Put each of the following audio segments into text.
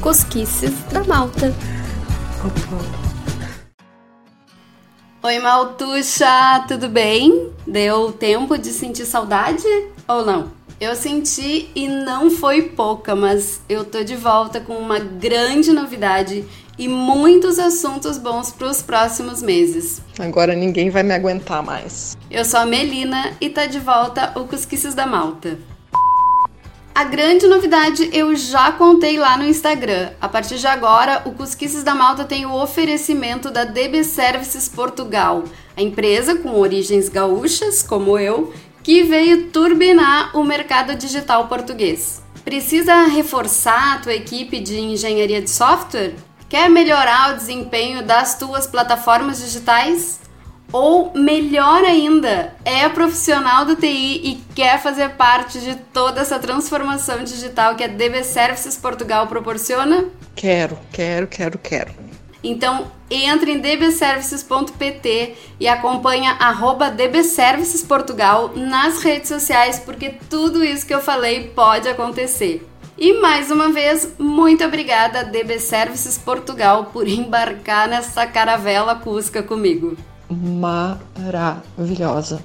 Cosquices da Malta. Oi, Maltuxa, tudo bem? Deu tempo de sentir saudade ou não? Eu senti e não foi pouca, mas eu tô de volta com uma grande novidade e muitos assuntos bons para os próximos meses. Agora ninguém vai me aguentar mais. Eu sou a Melina e tá de volta o Cusquices da Malta. A grande novidade eu já contei lá no Instagram. A partir de agora, o Cusquices da Malta tem o oferecimento da DB Services Portugal, a empresa com origens gaúchas, como eu, que veio turbinar o mercado digital português. Precisa reforçar a tua equipe de engenharia de software? Quer melhorar o desempenho das tuas plataformas digitais? Ou melhor ainda, é profissional do TI e quer fazer parte de toda essa transformação digital que a DB Services Portugal proporciona? Quero, quero, quero, quero. Então entre em dbservices.pt e acompanha arroba dbservicesportugal nas redes sociais porque tudo isso que eu falei pode acontecer. E mais uma vez, muito obrigada DB Services Portugal por embarcar nessa caravela Cusca comigo maravilhosa.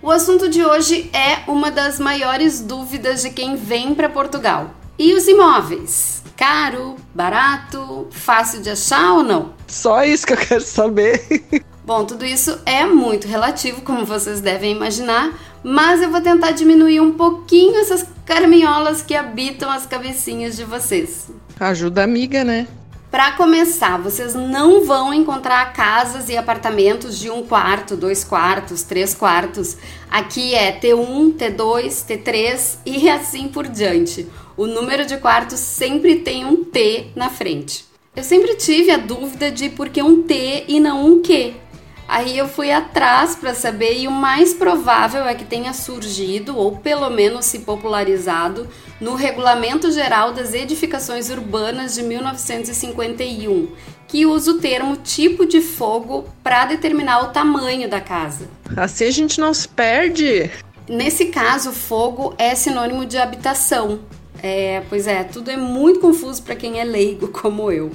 O assunto de hoje é uma das maiores dúvidas de quem vem para Portugal. E os imóveis? Caro, barato, fácil de achar ou não? Só isso que eu quero saber. Bom, tudo isso é muito relativo, como vocês devem imaginar, mas eu vou tentar diminuir um pouquinho essas caraminholas que habitam as cabecinhas de vocês. Ajuda amiga, né? Para começar, vocês não vão encontrar casas e apartamentos de um quarto, dois quartos, três quartos. Aqui é T1, T2, T3 e assim por diante. O número de quartos sempre tem um T na frente. Eu sempre tive a dúvida de por que um T e não um Q. Aí eu fui atrás para saber e o mais provável é que tenha surgido ou pelo menos se popularizado no Regulamento Geral das Edificações Urbanas de 1951, que usa o termo tipo de fogo para determinar o tamanho da casa. Assim a gente não se perde. Nesse caso, fogo é sinônimo de habitação. É, pois é, tudo é muito confuso para quem é leigo como eu.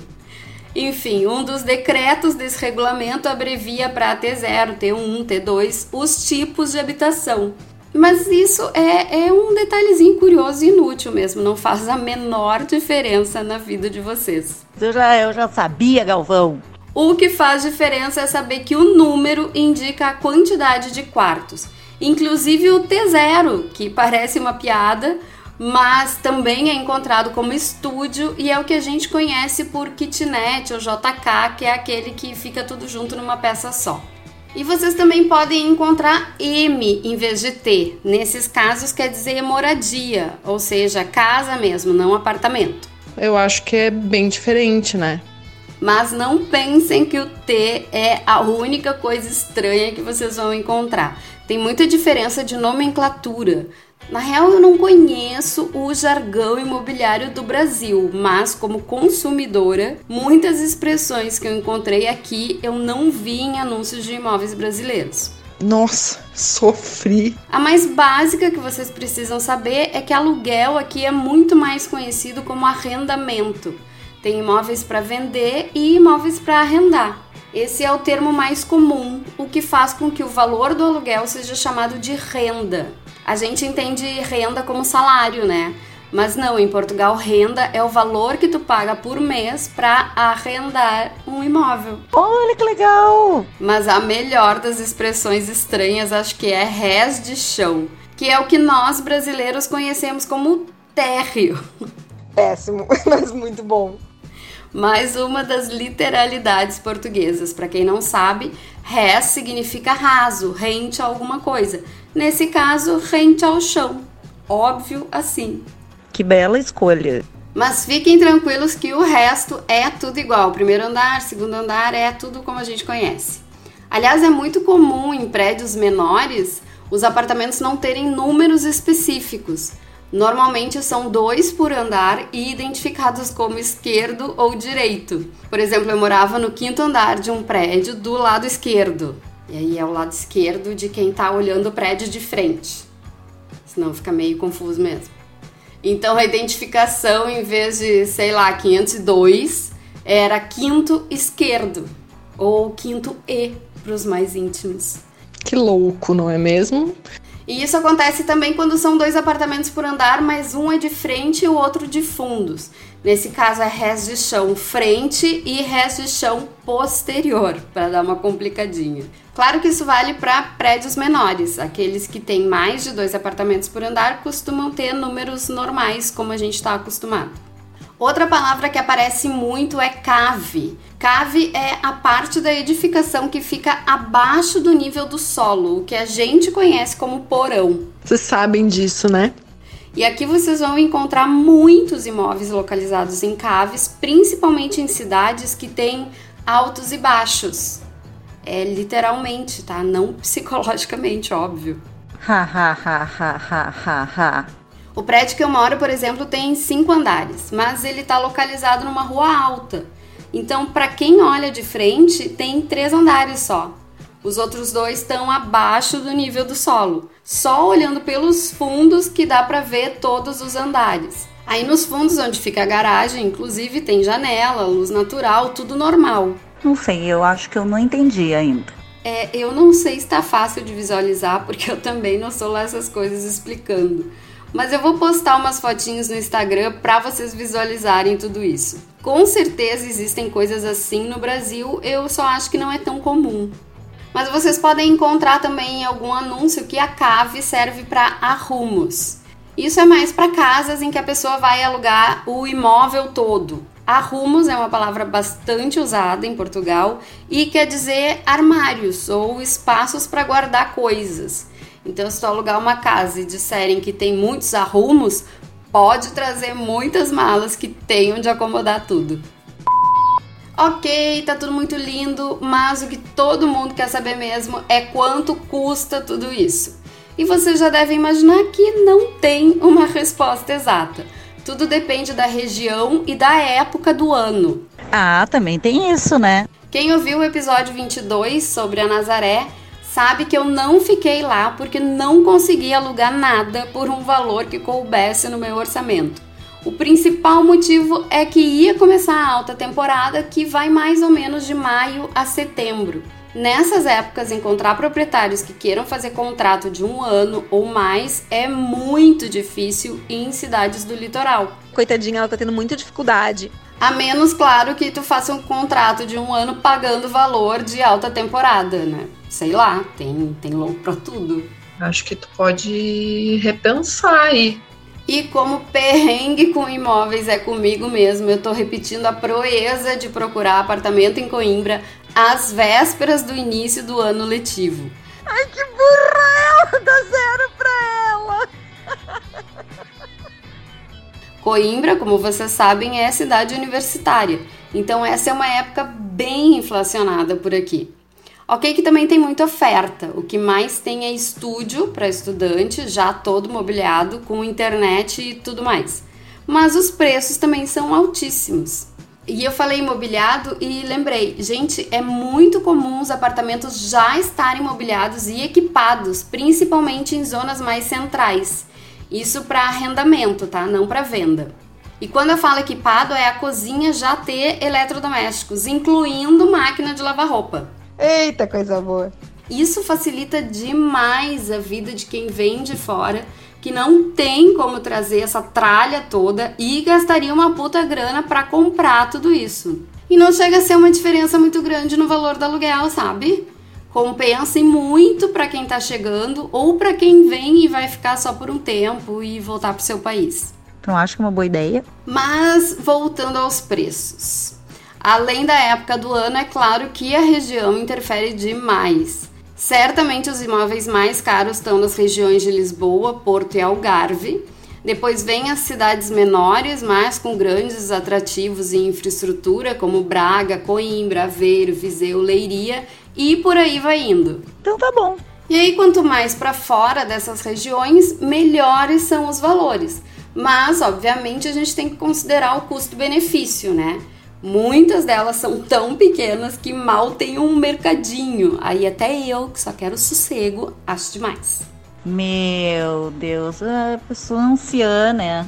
Enfim, um dos decretos desse regulamento abrevia para T0, T1, T2 os tipos de habitação. Mas isso é, é um detalhezinho curioso e inútil mesmo, não faz a menor diferença na vida de vocês. Eu já, eu já sabia, Galvão. O que faz diferença é saber que o número indica a quantidade de quartos, inclusive o T0, que parece uma piada, mas também é encontrado como estúdio e é o que a gente conhece por kitnet ou JK, que é aquele que fica tudo junto numa peça só. E vocês também podem encontrar M em vez de T. Nesses casos quer dizer moradia, ou seja, casa mesmo, não apartamento. Eu acho que é bem diferente, né? Mas não pensem que o T é a única coisa estranha que vocês vão encontrar. Tem muita diferença de nomenclatura. Na real, eu não conheço o jargão imobiliário do Brasil, mas como consumidora, muitas expressões que eu encontrei aqui eu não vi em anúncios de imóveis brasileiros. Nossa, sofri. A mais básica que vocês precisam saber é que aluguel aqui é muito mais conhecido como arrendamento. Tem imóveis para vender e imóveis para arrendar. Esse é o termo mais comum, o que faz com que o valor do aluguel seja chamado de renda a gente entende renda como salário, né? Mas não, em Portugal, renda é o valor que tu paga por mês para arrendar um imóvel. Olha que legal! Mas a melhor das expressões estranhas acho que é res de chão, que é o que nós brasileiros conhecemos como térreo. Péssimo, mas muito bom. Mais uma das literalidades portuguesas. Para quem não sabe, res significa raso, rente a alguma coisa. Nesse caso, rente ao chão. Óbvio assim. Que bela escolha. Mas fiquem tranquilos que o resto é tudo igual. Primeiro andar, segundo andar, é tudo como a gente conhece. Aliás, é muito comum em prédios menores os apartamentos não terem números específicos. Normalmente são dois por andar e identificados como esquerdo ou direito. Por exemplo, eu morava no quinto andar de um prédio do lado esquerdo. E aí é o lado esquerdo de quem está olhando o prédio de frente. Senão fica meio confuso mesmo. Então a identificação, em vez de, sei lá, 502, era quinto esquerdo ou quinto E para os mais íntimos. Que louco, não é mesmo? E isso acontece também quando são dois apartamentos por andar, mas um é de frente e o outro de fundos. Nesse caso é res de chão frente e res de chão posterior, para dar uma complicadinha. Claro que isso vale para prédios menores. Aqueles que têm mais de dois apartamentos por andar costumam ter números normais, como a gente está acostumado. Outra palavra que aparece muito é cave. Cave é a parte da edificação que fica abaixo do nível do solo, o que a gente conhece como porão. Vocês sabem disso, né? E aqui vocês vão encontrar muitos imóveis localizados em caves, principalmente em cidades que têm altos e baixos. É literalmente, tá? Não psicologicamente, óbvio. Ha, ha, ha, ha, ha, ha, ha. O prédio que eu moro, por exemplo, tem cinco andares, mas ele está localizado numa rua alta. Então, para quem olha de frente, tem três andares só. Os outros dois estão abaixo do nível do solo. Só olhando pelos fundos que dá para ver todos os andares. Aí nos fundos onde fica a garagem, inclusive tem janela, luz natural, tudo normal. Não sei, eu acho que eu não entendi ainda. É, eu não sei se está fácil de visualizar, porque eu também não sou lá essas coisas explicando. Mas eu vou postar umas fotinhos no Instagram para vocês visualizarem tudo isso. Com certeza existem coisas assim no Brasil, eu só acho que não é tão comum. Mas vocês podem encontrar também em algum anúncio que a cave serve para arrumos. Isso é mais para casas em que a pessoa vai alugar o imóvel todo. Arrumos é uma palavra bastante usada em Portugal e quer dizer armários ou espaços para guardar coisas. Então, se tu alugar uma casa e disserem que tem muitos arrumos, pode trazer muitas malas que tenham de acomodar tudo. Ok, tá tudo muito lindo, mas o que todo mundo quer saber mesmo é quanto custa tudo isso. E você já deve imaginar que não tem uma resposta exata. Tudo depende da região e da época do ano. Ah, também tem isso, né? Quem ouviu o episódio 22 sobre a Nazaré sabe que eu não fiquei lá porque não consegui alugar nada por um valor que coubesse no meu orçamento. O principal motivo é que ia começar a alta temporada, que vai mais ou menos de maio a setembro. Nessas épocas, encontrar proprietários que queiram fazer contrato de um ano ou mais é muito difícil em cidades do litoral. Coitadinha, ela tá tendo muita dificuldade. A menos, claro, que tu faça um contrato de um ano pagando valor de alta temporada, né? Sei lá, tem, tem louco pra tudo. Acho que tu pode repensar aí. E como perrengue com imóveis é comigo mesmo, eu tô repetindo a proeza de procurar apartamento em Coimbra às vésperas do início do ano letivo. Ai, que burra! Dá zero pra ela! Coimbra, como vocês sabem, é cidade universitária, então essa é uma época bem inflacionada por aqui. Ok, que também tem muita oferta. O que mais tem é estúdio para estudante, já todo mobiliado, com internet e tudo mais. Mas os preços também são altíssimos. E eu falei imobiliado e lembrei, gente, é muito comum os apartamentos já estarem mobiliados e equipados, principalmente em zonas mais centrais. Isso para arrendamento, tá? Não para venda. E quando eu falo equipado, é a cozinha já ter eletrodomésticos, incluindo máquina de lavar roupa. Eita, coisa boa. Isso facilita demais a vida de quem vem de fora, que não tem como trazer essa tralha toda e gastaria uma puta grana para comprar tudo isso. E não chega a ser uma diferença muito grande no valor do aluguel, sabe? Compensa muito para quem tá chegando ou para quem vem e vai ficar só por um tempo e voltar pro seu país. Tu não acha que é uma boa ideia? Mas voltando aos preços. Além da época do ano, é claro que a região interfere demais. Certamente os imóveis mais caros estão nas regiões de Lisboa, Porto e Algarve. Depois vem as cidades menores, mas com grandes atrativos e infraestrutura, como Braga, Coimbra, Aveiro, Viseu, Leiria e por aí vai indo. Então tá bom. E aí, quanto mais para fora dessas regiões, melhores são os valores. Mas, obviamente, a gente tem que considerar o custo-benefício, né? Muitas delas são tão pequenas que mal tem um mercadinho. Aí até eu, que só quero sossego, acho demais. Meu Deus, a pessoa anciã, né?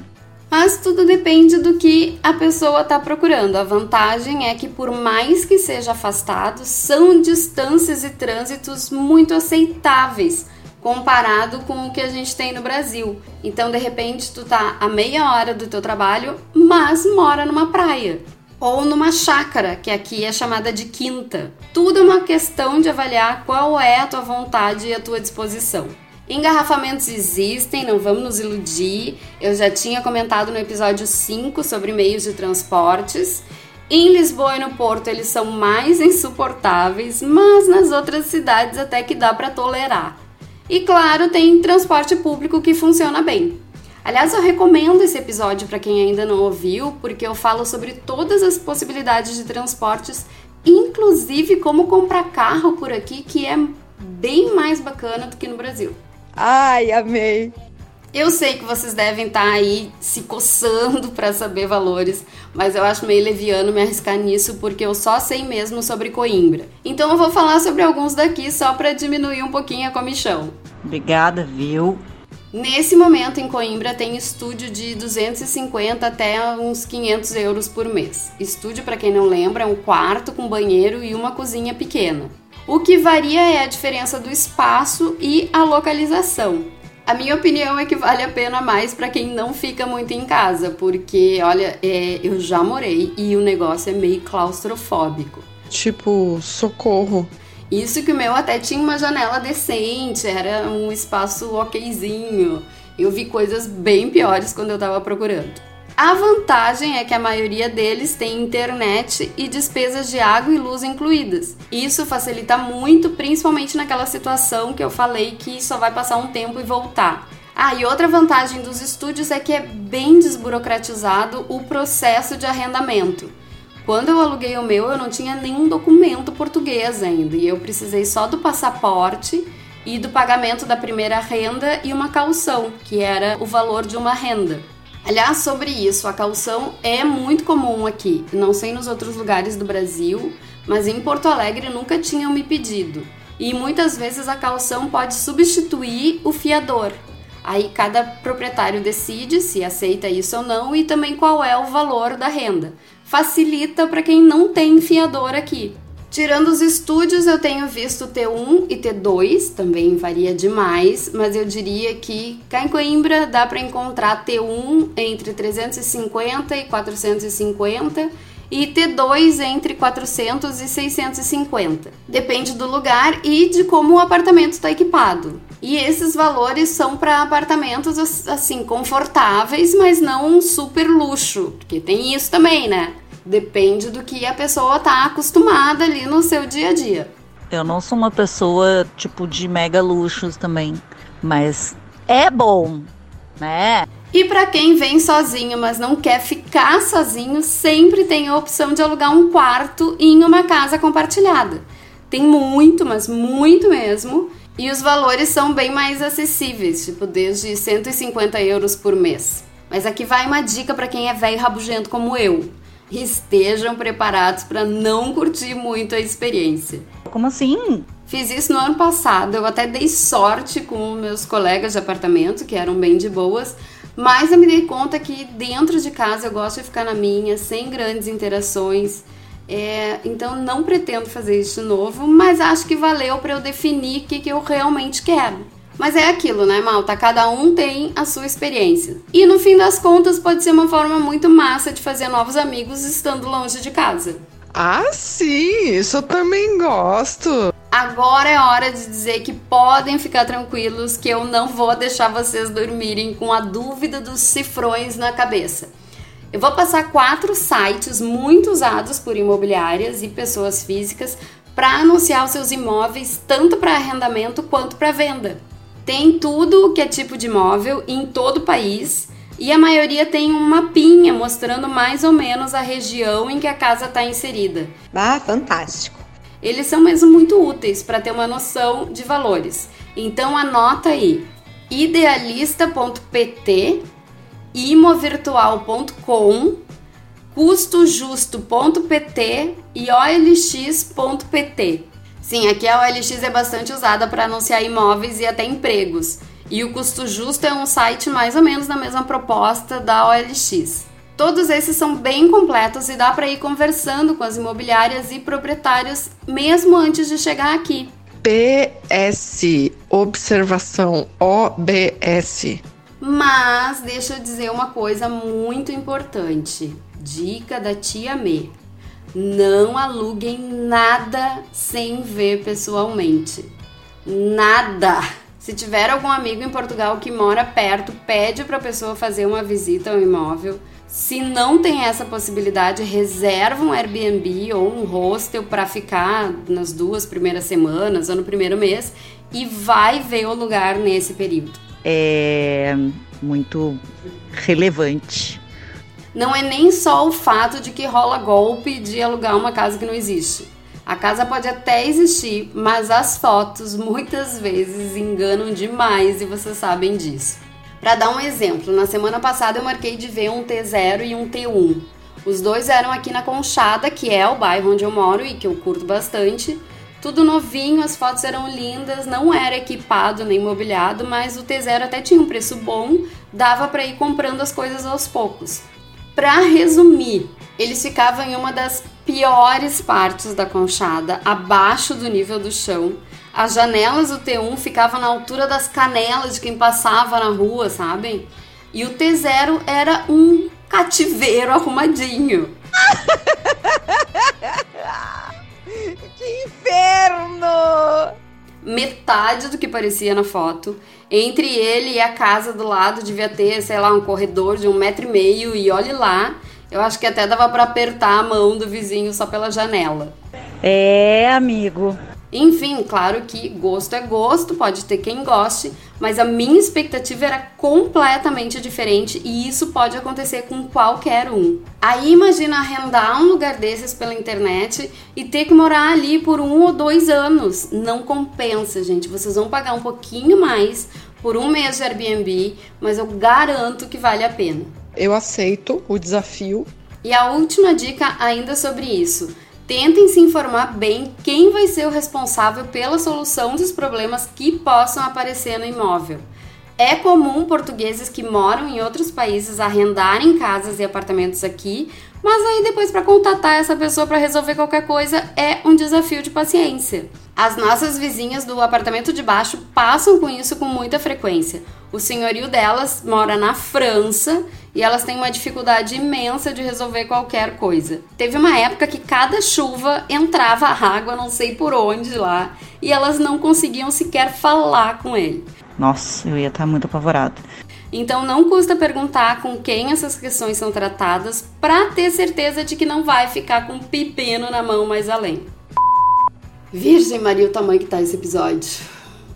Mas tudo depende do que a pessoa está procurando. A vantagem é que, por mais que seja afastado, são distâncias e trânsitos muito aceitáveis comparado com o que a gente tem no Brasil. Então, de repente, tu tá a meia hora do teu trabalho, mas mora numa praia ou numa chácara, que aqui é chamada de quinta. Tudo é uma questão de avaliar qual é a tua vontade e a tua disposição. Engarrafamentos existem, não vamos nos iludir. Eu já tinha comentado no episódio 5 sobre meios de transportes. Em Lisboa e no Porto eles são mais insuportáveis, mas nas outras cidades até que dá para tolerar. E claro, tem transporte público que funciona bem. Aliás, eu recomendo esse episódio para quem ainda não ouviu, porque eu falo sobre todas as possibilidades de transportes, inclusive como comprar carro por aqui, que é bem mais bacana do que no Brasil. Ai, amei! Eu sei que vocês devem estar tá aí se coçando para saber valores, mas eu acho meio leviano me arriscar nisso porque eu só sei mesmo sobre Coimbra. Então eu vou falar sobre alguns daqui só para diminuir um pouquinho a comichão. Obrigada, viu? Nesse momento em Coimbra tem estúdio de 250 até uns 500 euros por mês. Estúdio, para quem não lembra, é um quarto com banheiro e uma cozinha pequena. O que varia é a diferença do espaço e a localização. A minha opinião é que vale a pena mais para quem não fica muito em casa, porque, olha, é, eu já morei e o negócio é meio claustrofóbico. Tipo, socorro. Isso que o meu até tinha uma janela decente, era um espaço okzinho. Eu vi coisas bem piores quando eu tava procurando. A vantagem é que a maioria deles tem internet e despesas de água e luz incluídas. Isso facilita muito, principalmente naquela situação que eu falei que só vai passar um tempo e voltar. Ah, e outra vantagem dos estúdios é que é bem desburocratizado o processo de arrendamento. Quando eu aluguei o meu, eu não tinha nenhum documento português ainda e eu precisei só do passaporte e do pagamento da primeira renda e uma calção, que era o valor de uma renda. Aliás, sobre isso, a calção é muito comum aqui. Não sei nos outros lugares do Brasil, mas em Porto Alegre nunca tinham me pedido. E muitas vezes a calção pode substituir o fiador. Aí cada proprietário decide se aceita isso ou não e também qual é o valor da renda facilita para quem não tem fiador aqui. Tirando os estúdios, eu tenho visto T1 e T2, também varia demais, mas eu diria que cá em Coimbra dá para encontrar T1 entre 350 e 450 e T2 entre 400 e 650. Depende do lugar e de como o apartamento está equipado. E esses valores são para apartamentos assim confortáveis, mas não um super luxo, porque tem isso também, né? Depende do que a pessoa tá acostumada ali no seu dia a dia. Eu não sou uma pessoa tipo de mega luxos também, mas é bom, né? E para quem vem sozinho, mas não quer ficar sozinho, sempre tem a opção de alugar um quarto em uma casa compartilhada. Tem muito, mas muito mesmo. E os valores são bem mais acessíveis, tipo desde 150 euros por mês. Mas aqui vai uma dica para quem é velho rabugento como eu. Estejam preparados para não curtir muito a experiência. Como assim? Fiz isso no ano passado. Eu até dei sorte com meus colegas de apartamento, que eram bem de boas, mas eu me dei conta que dentro de casa eu gosto de ficar na minha, sem grandes interações. É, então não pretendo fazer isso de novo, mas acho que valeu para eu definir o que, que eu realmente quero. Mas é aquilo, né, Malta? Cada um tem a sua experiência. E no fim das contas, pode ser uma forma muito massa de fazer novos amigos estando longe de casa. Ah, sim, isso eu também gosto. Agora é hora de dizer que podem ficar tranquilos que eu não vou deixar vocês dormirem com a dúvida dos cifrões na cabeça. Eu vou passar quatro sites muito usados por imobiliárias e pessoas físicas para anunciar os seus imóveis tanto para arrendamento quanto para venda. Tem tudo o que é tipo de imóvel em todo o país e a maioria tem um mapinha mostrando mais ou menos a região em que a casa está inserida. Ah, fantástico! Eles são mesmo muito úteis para ter uma noção de valores. Então anota aí: idealista.pt, imovirtual.com, custojusto.pt e olx.pt. Sim, aqui a OLX é bastante usada para anunciar imóveis e até empregos. E o Custo Justo é um site mais ou menos na mesma proposta da OLX. Todos esses são bem completos e dá para ir conversando com as imobiliárias e proprietários mesmo antes de chegar aqui. PS, observação OBS. Mas deixa eu dizer uma coisa muito importante. Dica da tia Me. Não aluguem nada sem ver pessoalmente. Nada. Se tiver algum amigo em Portugal que mora perto, pede para a pessoa fazer uma visita ao imóvel. Se não tem essa possibilidade, reserva um Airbnb ou um hostel para ficar nas duas primeiras semanas ou no primeiro mês e vai ver o lugar nesse período. É muito relevante. Não é nem só o fato de que rola golpe de alugar uma casa que não existe. A casa pode até existir, mas as fotos muitas vezes enganam demais e vocês sabem disso. Para dar um exemplo, na semana passada eu marquei de ver um T0 e um T1. Os dois eram aqui na Conchada, que é o bairro onde eu moro e que eu curto bastante. Tudo novinho, as fotos eram lindas, não era equipado nem mobiliado, mas o T0 até tinha um preço bom, dava para ir comprando as coisas aos poucos. Para resumir, eles ficavam em uma das piores partes da conchada, abaixo do nível do chão. As janelas do T1 ficavam na altura das canelas de quem passava na rua, sabem? E o T0 era um cativeiro arrumadinho. que inferno! Metade do que parecia na foto. Entre ele e a casa do lado devia ter, sei lá, um corredor de um metro e meio e olhe lá. Eu acho que até dava para apertar a mão do vizinho só pela janela. É, amigo. Enfim, claro que gosto é gosto, pode ter quem goste, mas a minha expectativa era completamente diferente e isso pode acontecer com qualquer um. Aí imagina arrendar um lugar desses pela internet e ter que morar ali por um ou dois anos. Não compensa, gente. Vocês vão pagar um pouquinho mais por um mês de Airbnb, mas eu garanto que vale a pena. Eu aceito o desafio. E a última dica ainda sobre isso tentem se informar bem quem vai ser o responsável pela solução dos problemas que possam aparecer no imóvel. É comum portugueses que moram em outros países arrendarem casas e apartamentos aqui, mas aí depois para contatar essa pessoa para resolver qualquer coisa é um desafio de paciência. As nossas vizinhas do apartamento de baixo passam com isso com muita frequência. O senhorio delas mora na França e elas têm uma dificuldade imensa de resolver qualquer coisa. Teve uma época que cada chuva entrava água, não sei por onde lá, e elas não conseguiam sequer falar com ele. Nossa, eu ia estar muito apavorada. Então não custa perguntar com quem essas questões são tratadas para ter certeza de que não vai ficar com um pepino na mão mais além. Virgem Maria, o tamanho que tá esse episódio.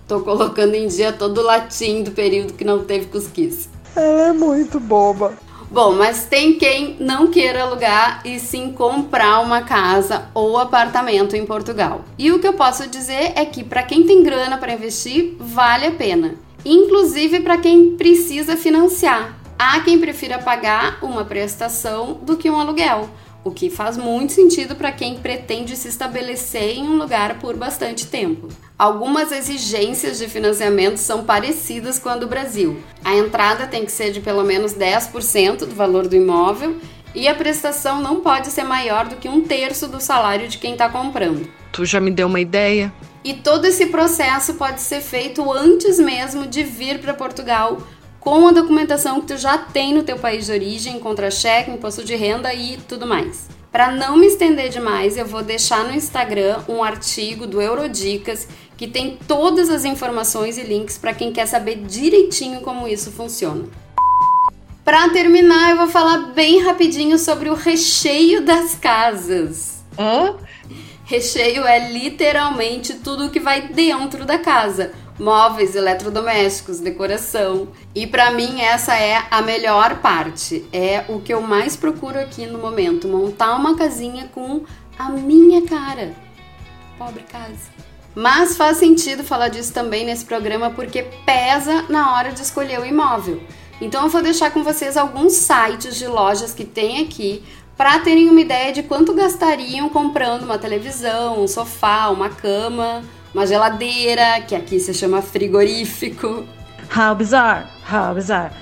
Tô colocando em dia todo o latim do período que não teve cusquice. Ela é muito boba. Bom, mas tem quem não queira alugar e sim comprar uma casa ou apartamento em Portugal. E o que eu posso dizer é que para quem tem grana para investir, vale a pena. Inclusive para quem precisa financiar. Há quem prefira pagar uma prestação do que um aluguel o que faz muito sentido para quem pretende se estabelecer em um lugar por bastante tempo. Algumas exigências de financiamento são parecidas com a do Brasil. A entrada tem que ser de pelo menos 10% do valor do imóvel e a prestação não pode ser maior do que um terço do salário de quem está comprando. Tu já me deu uma ideia? E todo esse processo pode ser feito antes mesmo de vir para Portugal com a documentação que tu já tem no teu país de origem, contra-cheque, imposto de renda e tudo mais. Para não me estender demais, eu vou deixar no Instagram um artigo do Eurodicas que tem todas as informações e links para quem quer saber direitinho como isso funciona. Para terminar, eu vou falar bem rapidinho sobre o recheio das casas. Hã? Recheio é literalmente tudo o que vai dentro da casa móveis, eletrodomésticos, decoração. E para mim essa é a melhor parte. É o que eu mais procuro aqui no momento, montar uma casinha com a minha cara. Pobre casa. Mas faz sentido falar disso também nesse programa porque pesa na hora de escolher o imóvel. Então eu vou deixar com vocês alguns sites de lojas que tem aqui para terem uma ideia de quanto gastariam comprando uma televisão, um sofá, uma cama, uma geladeira, que aqui se chama frigorífico. How bizarre, how bizarre.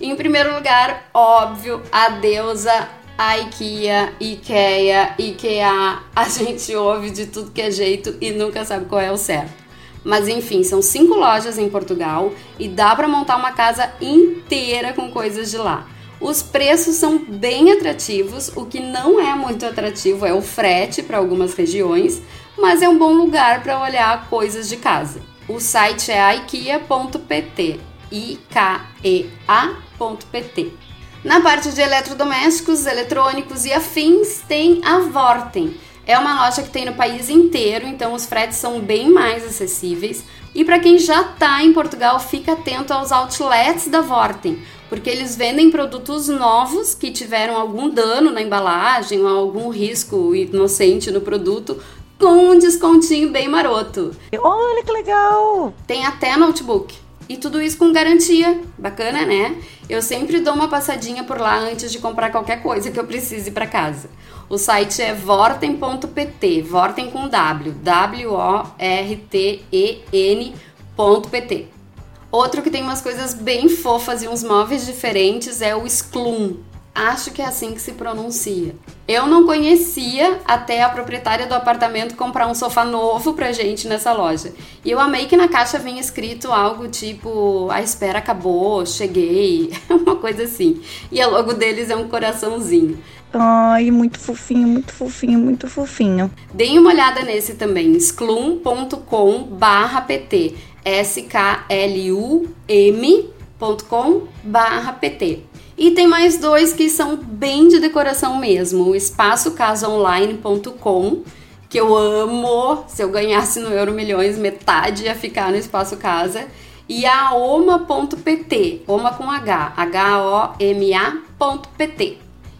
Em primeiro lugar, óbvio, a deusa a IKEA, IKEA, IKEA. A gente ouve de tudo que é jeito e nunca sabe qual é o certo. Mas enfim, são cinco lojas em Portugal e dá para montar uma casa inteira com coisas de lá. Os preços são bem atrativos, o que não é muito atrativo é o frete para algumas regiões, mas é um bom lugar para olhar coisas de casa. O site é ikea.pt, i k e a.pt. Na parte de eletrodomésticos, eletrônicos e afins, tem a Vorten. É uma loja que tem no país inteiro, então os fretes são bem mais acessíveis. E para quem já está em Portugal, fica atento aos outlets da Vorten, porque eles vendem produtos novos que tiveram algum dano na embalagem ou algum risco inocente no produto com um descontinho bem maroto. Olha que legal! Tem até notebook. E tudo isso com garantia. Bacana, né? Eu sempre dou uma passadinha por lá antes de comprar qualquer coisa que eu precise para casa. O site é vorten.pt, vorten com W, W-O-R-T-E-N.pt. Outro que tem umas coisas bem fofas e uns móveis diferentes é o Sklum. Acho que é assim que se pronuncia. Eu não conhecia até a proprietária do apartamento comprar um sofá novo pra gente nessa loja. E eu amei que na caixa vinha escrito algo tipo: A espera acabou, cheguei, uma coisa assim. E a logo deles é um coraçãozinho. Ai, muito fofinho, muito fofinho, muito fofinho. Deem uma olhada nesse também, sklum.com/pt. S-K-L-U-M.com/pt. E tem mais dois que são bem de decoração mesmo. O espaçocasaonline.com, que eu amo. Se eu ganhasse no Euro Milhões, metade ia ficar no Espaço Casa. E a oma.pt, oma com H, H-O-M-A.pt.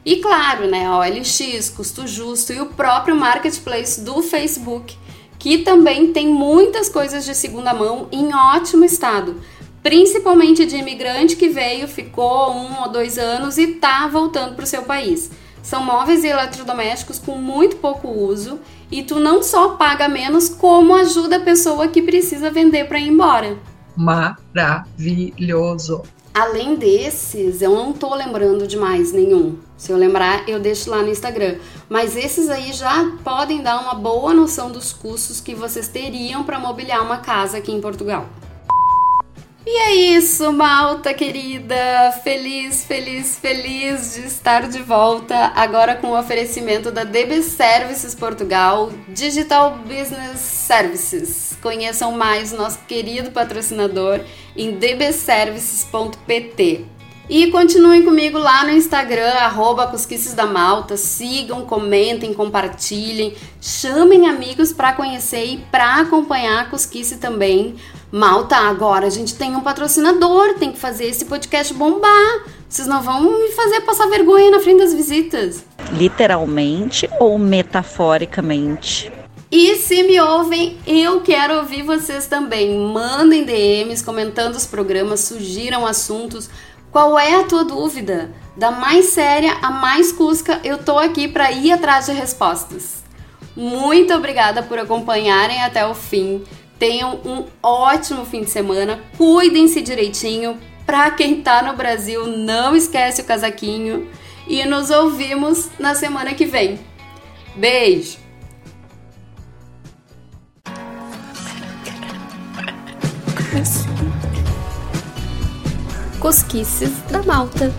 E claro, né, a OLX, Custo Justo e o próprio marketplace do Facebook, que também tem muitas coisas de segunda mão em ótimo estado principalmente de imigrante que veio, ficou um ou dois anos e está voltando para o seu país. São móveis e eletrodomésticos com muito pouco uso e tu não só paga menos, como ajuda a pessoa que precisa vender para ir embora. Maravilhoso! Além desses, eu não tô lembrando de mais nenhum. Se eu lembrar, eu deixo lá no Instagram. Mas esses aí já podem dar uma boa noção dos custos que vocês teriam para mobiliar uma casa aqui em Portugal. E é isso, malta querida! Feliz, feliz, feliz de estar de volta agora com o oferecimento da DB Services Portugal, Digital Business Services. Conheçam mais nosso querido patrocinador em dbservices.pt. E continuem comigo lá no Instagram, arroba da Malta. Sigam, comentem, compartilhem, chamem amigos para conhecer e para acompanhar a Cosquice também. Malta, agora a gente tem um patrocinador, tem que fazer esse podcast bombar. Vocês não vão me fazer passar vergonha na frente das visitas. Literalmente ou metaforicamente? E se me ouvem, eu quero ouvir vocês também. Mandem DMs comentando os programas, sugiram assuntos qual é a tua dúvida? Da mais séria à mais cusca, eu tô aqui para ir atrás de respostas. Muito obrigada por acompanharem até o fim. Tenham um ótimo fim de semana. Cuidem-se direitinho. Para quem tá no Brasil, não esquece o casaquinho e nos ouvimos na semana que vem. Beijo. Cosquices da Malta.